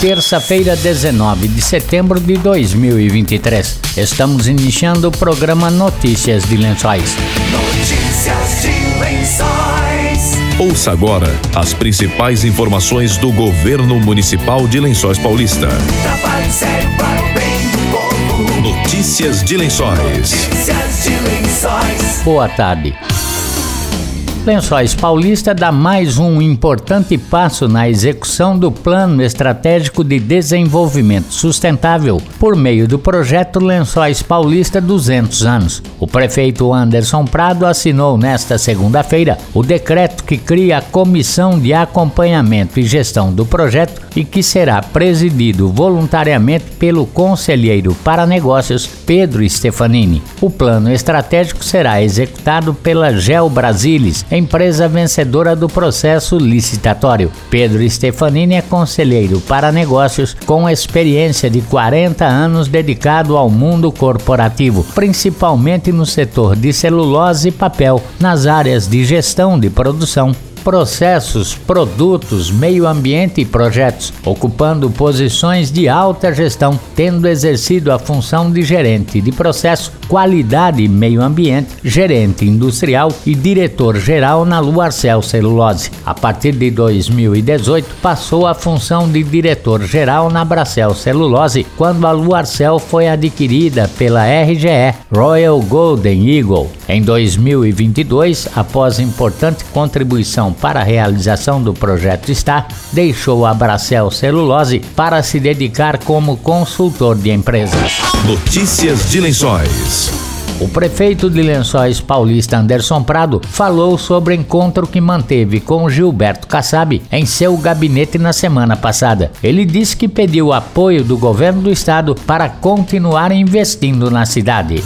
terça-feira, 19 de setembro de 2023. Estamos iniciando o programa Notícias de Lençóis. Notícias de Lençóis. Ouça agora as principais informações do governo municipal de Lençóis Paulista. para o bem do povo. Notícias de Lençóis. Notícias de Lençóis. Boa tarde. Lençóis Paulista dá mais um importante passo na execução do Plano Estratégico de Desenvolvimento Sustentável por meio do projeto Lençóis Paulista 200 anos. O prefeito Anderson Prado assinou nesta segunda-feira o decreto que cria a Comissão de Acompanhamento e Gestão do projeto e que será presidido voluntariamente pelo conselheiro para negócios Pedro Stefanini. O plano estratégico será executado pela Gel Brasilis empresa vencedora do processo licitatório. Pedro Stefanini é conselheiro para negócios com experiência de 40 anos dedicado ao mundo corporativo, principalmente no setor de celulose e papel, nas áreas de gestão de produção, processos, produtos, meio ambiente e projetos, ocupando posições de alta gestão, tendo exercido a função de gerente de processo, qualidade e meio ambiente, gerente industrial e diretor-geral na Luarcel Celulose. A partir de 2018, passou a função de diretor-geral na Bracel Celulose, quando a Luarcel foi adquirida pela RGE, Royal Golden Eagle. Em 2022, após importante contribuição para a realização do projeto está, deixou a Bracel Celulose para se dedicar como consultor de empresas. Notícias de Lençóis. O prefeito de Lençóis Paulista Anderson Prado falou sobre o encontro que manteve com Gilberto Kassab em seu gabinete na semana passada. Ele disse que pediu apoio do governo do estado para continuar investindo na cidade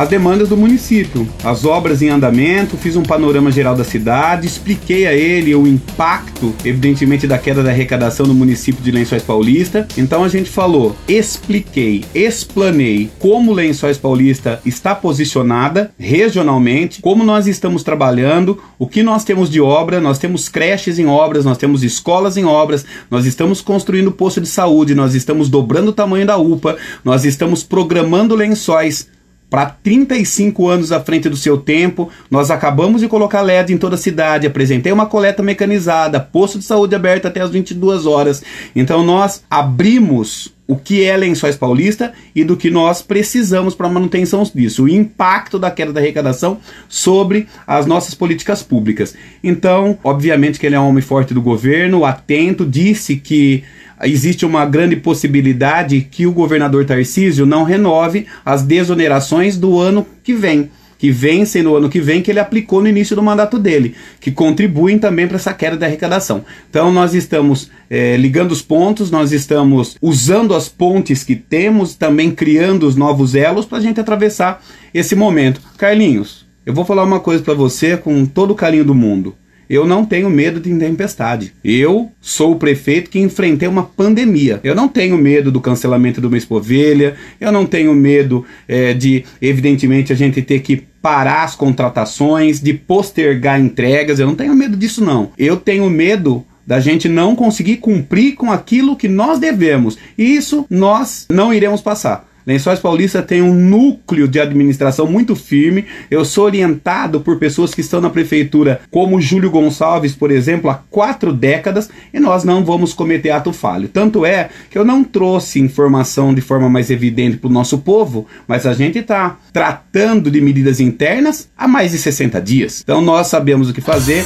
as demandas do município, as obras em andamento, fiz um panorama geral da cidade, expliquei a ele o impacto, evidentemente, da queda da arrecadação no município de Lençóis Paulista. Então a gente falou, expliquei, explanei como Lençóis Paulista está posicionada regionalmente, como nós estamos trabalhando, o que nós temos de obra, nós temos creches em obras, nós temos escolas em obras, nós estamos construindo posto de saúde, nós estamos dobrando o tamanho da UPA, nós estamos programando lençóis para 35 anos à frente do seu tempo. Nós acabamos de colocar LED em toda a cidade, apresentei uma coleta mecanizada, posto de saúde aberto até as 22 horas. Então nós abrimos o que é Lençóis Paulista e do que nós precisamos para a manutenção disso, o impacto da queda da arrecadação sobre as nossas políticas públicas. Então, obviamente que ele é um homem forte do governo, atento, disse que existe uma grande possibilidade que o governador Tarcísio não renove as desonerações do ano que vem que vencem no ano que vem, que ele aplicou no início do mandato dele, que contribuem também para essa queda da arrecadação. Então nós estamos é, ligando os pontos, nós estamos usando as pontes que temos, também criando os novos elos para a gente atravessar esse momento. Carlinhos, eu vou falar uma coisa para você com todo o carinho do mundo. Eu não tenho medo de tempestade. Eu sou o prefeito que enfrentei uma pandemia. Eu não tenho medo do cancelamento do mês Povelha. Eu não tenho medo é, de, evidentemente, a gente ter que parar as contratações, de postergar entregas. Eu não tenho medo disso, não. Eu tenho medo da gente não conseguir cumprir com aquilo que nós devemos. E isso nós não iremos passar. Lençóis Paulista tem um núcleo de administração muito firme. Eu sou orientado por pessoas que estão na prefeitura, como Júlio Gonçalves, por exemplo, há quatro décadas, e nós não vamos cometer ato falho. Tanto é que eu não trouxe informação de forma mais evidente para o nosso povo, mas a gente está tratando de medidas internas há mais de 60 dias. Então nós sabemos o que fazer.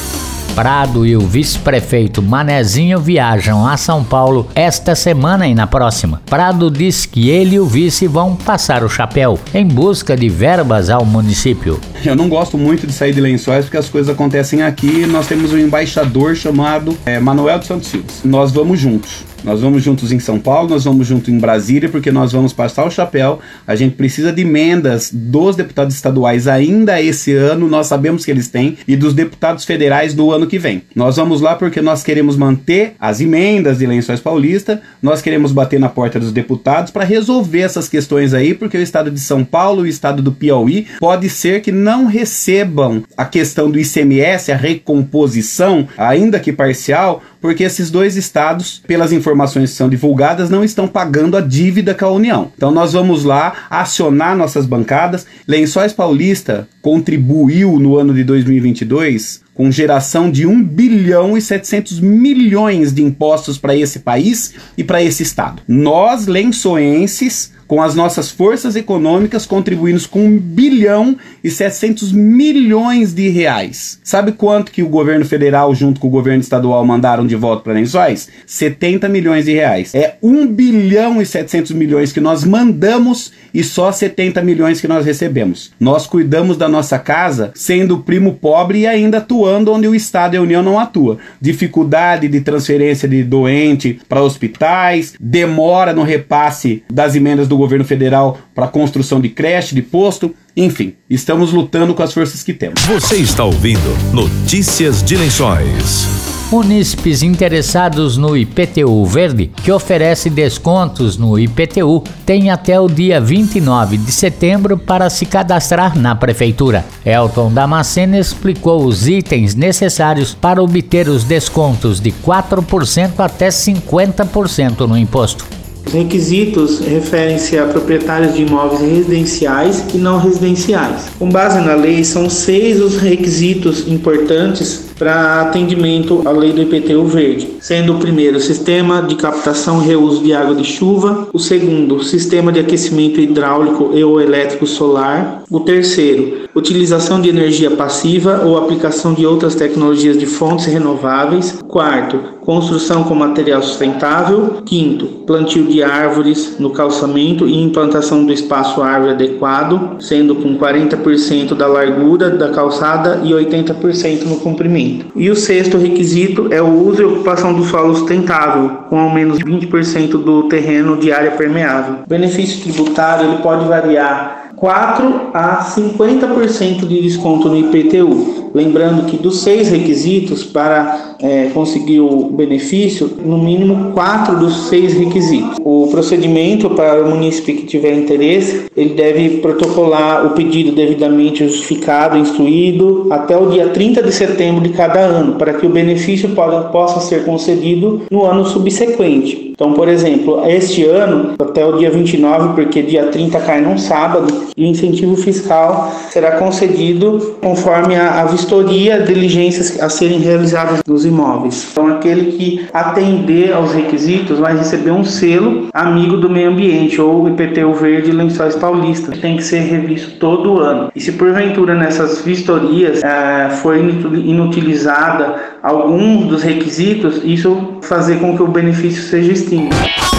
Prado e o vice-prefeito Manezinho viajam a São Paulo esta semana e na próxima. Prado diz que ele e o vice vão passar o chapéu em busca de verbas ao município. Eu não gosto muito de sair de lençóis porque as coisas acontecem aqui. Nós temos um embaixador chamado é, Manuel de Santos Silva. Nós vamos juntos. Nós vamos juntos em São Paulo, nós vamos juntos em Brasília, porque nós vamos passar o chapéu. A gente precisa de emendas dos deputados estaduais ainda esse ano, nós sabemos que eles têm, e dos deputados federais do ano que vem. Nós vamos lá porque nós queremos manter as emendas de Lençóis Paulista, nós queremos bater na porta dos deputados para resolver essas questões aí, porque o estado de São Paulo e o estado do Piauí pode ser que não recebam a questão do ICMS, a recomposição, ainda que parcial, porque esses dois estados, pelas informações que são divulgadas, não estão pagando a dívida com a União. Então nós vamos lá acionar nossas bancadas. Lençóis Paulista contribuiu no ano de 2022 com geração de 1 bilhão e 700 milhões de impostos para esse país e para esse estado. Nós, lençoenses, com as nossas forças econômicas, contribuímos com 1 bilhão e 700 milhões de reais. Sabe quanto que o governo federal, junto com o governo estadual, mandaram de volta para Lençóis? 70 milhões de reais. É 1 bilhão e 700 milhões que nós mandamos e só 70 milhões que nós recebemos. Nós cuidamos da nossa casa sendo primo pobre e ainda atuando onde o Estado e a União não atua. Dificuldade de transferência de doente para hospitais, demora no repasse das emendas do governo federal para construção de creche, de posto. Enfim, estamos lutando com as forças que temos. Você está ouvindo Notícias de Lençóis. Munícipes interessados no IPTU Verde, que oferece descontos no IPTU, têm até o dia 29 de setembro para se cadastrar na Prefeitura. Elton Damasceno explicou os itens necessários para obter os descontos de 4% até 50% no imposto. Os requisitos referem-se a proprietários de imóveis residenciais e não residenciais. Com base na lei, são seis os requisitos importantes para atendimento à lei do IPTU verde, sendo o primeiro sistema de captação e reuso de água de chuva, o segundo sistema de aquecimento hidráulico e ou elétrico solar, o terceiro utilização de energia passiva ou aplicação de outras tecnologias de fontes renováveis, quarto construção com material sustentável, quinto plantio de árvores no calçamento e implantação do espaço árvore adequado, sendo com 40% da largura da calçada e 80% no comprimento. E o sexto requisito é o uso e ocupação do solo sustentável, com ao menos 20% do terreno de área permeável. O benefício tributário ele pode variar 4 a 50% de desconto no IPTU. Lembrando que dos seis requisitos para é, conseguir o benefício, no mínimo quatro dos seis requisitos. O procedimento para o município que tiver interesse, ele deve protocolar o pedido devidamente justificado, instruído, até o dia 30 de setembro de cada ano, para que o benefício possa ser concedido no ano subsequente. Então, por exemplo, este ano, até o dia 29, porque dia 30 cai num sábado, o incentivo fiscal será concedido conforme a, a vistoria, diligências a serem realizadas nos imóveis. Então, aquele que atender aos requisitos vai receber um selo amigo do meio ambiente ou IPTU verde Lençóis Paulista, que tem que ser revisto todo ano. E se porventura nessas vistorias é, for inutilizada algum dos requisitos, isso fazer com que o benefício seja extinto.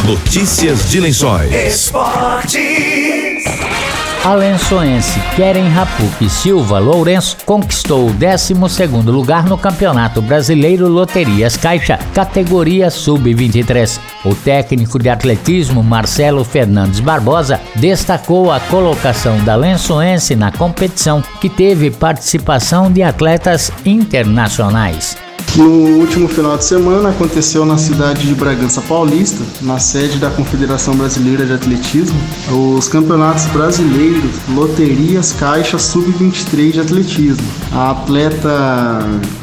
Notícias de Lençóis. Esportes. A lençoense Keren Rapuque Silva Lourenço conquistou o 12º lugar no Campeonato Brasileiro Loterias Caixa, categoria Sub-23. O técnico de atletismo Marcelo Fernandes Barbosa destacou a colocação da lençoense na competição, que teve participação de atletas internacionais. No último final de semana aconteceu na cidade de Bragança Paulista, na sede da Confederação Brasileira de Atletismo, os campeonatos brasileiros Loterias Caixa Sub-23 de Atletismo. A atleta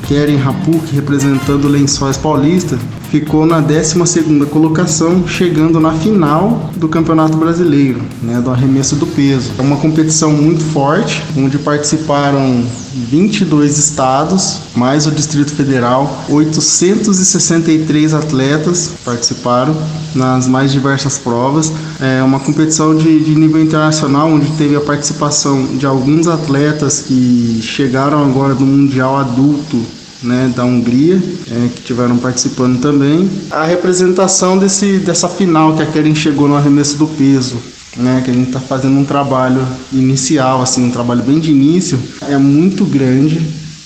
Keren Rapuk, representando Lençóis Paulista, ficou na 12ª colocação, chegando na final do Campeonato Brasileiro, né, do arremesso do peso. É uma competição muito forte, onde participaram 22 estados, mais o Distrito Federal, 863 atletas participaram nas mais diversas provas. É uma competição de, de nível internacional, onde teve a participação de alguns atletas que chegaram agora do Mundial Adulto né, da Hungria, é, que tiveram participando também. A representação desse, dessa final que a Keren chegou no arremesso do peso, né, que a gente está fazendo um trabalho inicial, assim, um trabalho bem de início, é muito grande,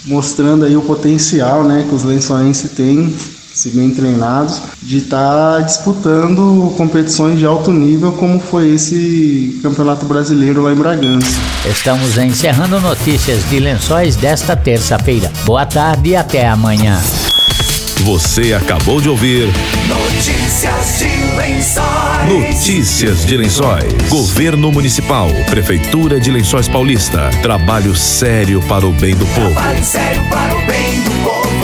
mostrando aí o potencial né, que os lençoenses têm se bem treinados, de estar tá disputando competições de alto nível, como foi esse Campeonato Brasileiro lá em Bragança. Estamos encerrando notícias de lençóis desta terça-feira. Boa tarde e até amanhã. Você acabou de ouvir Notícias de Lençóis. Notícias de Lençóis. Governo Municipal. Prefeitura de Lençóis Paulista. Trabalho sério para o bem do povo. Trabalho sério para o bem do povo.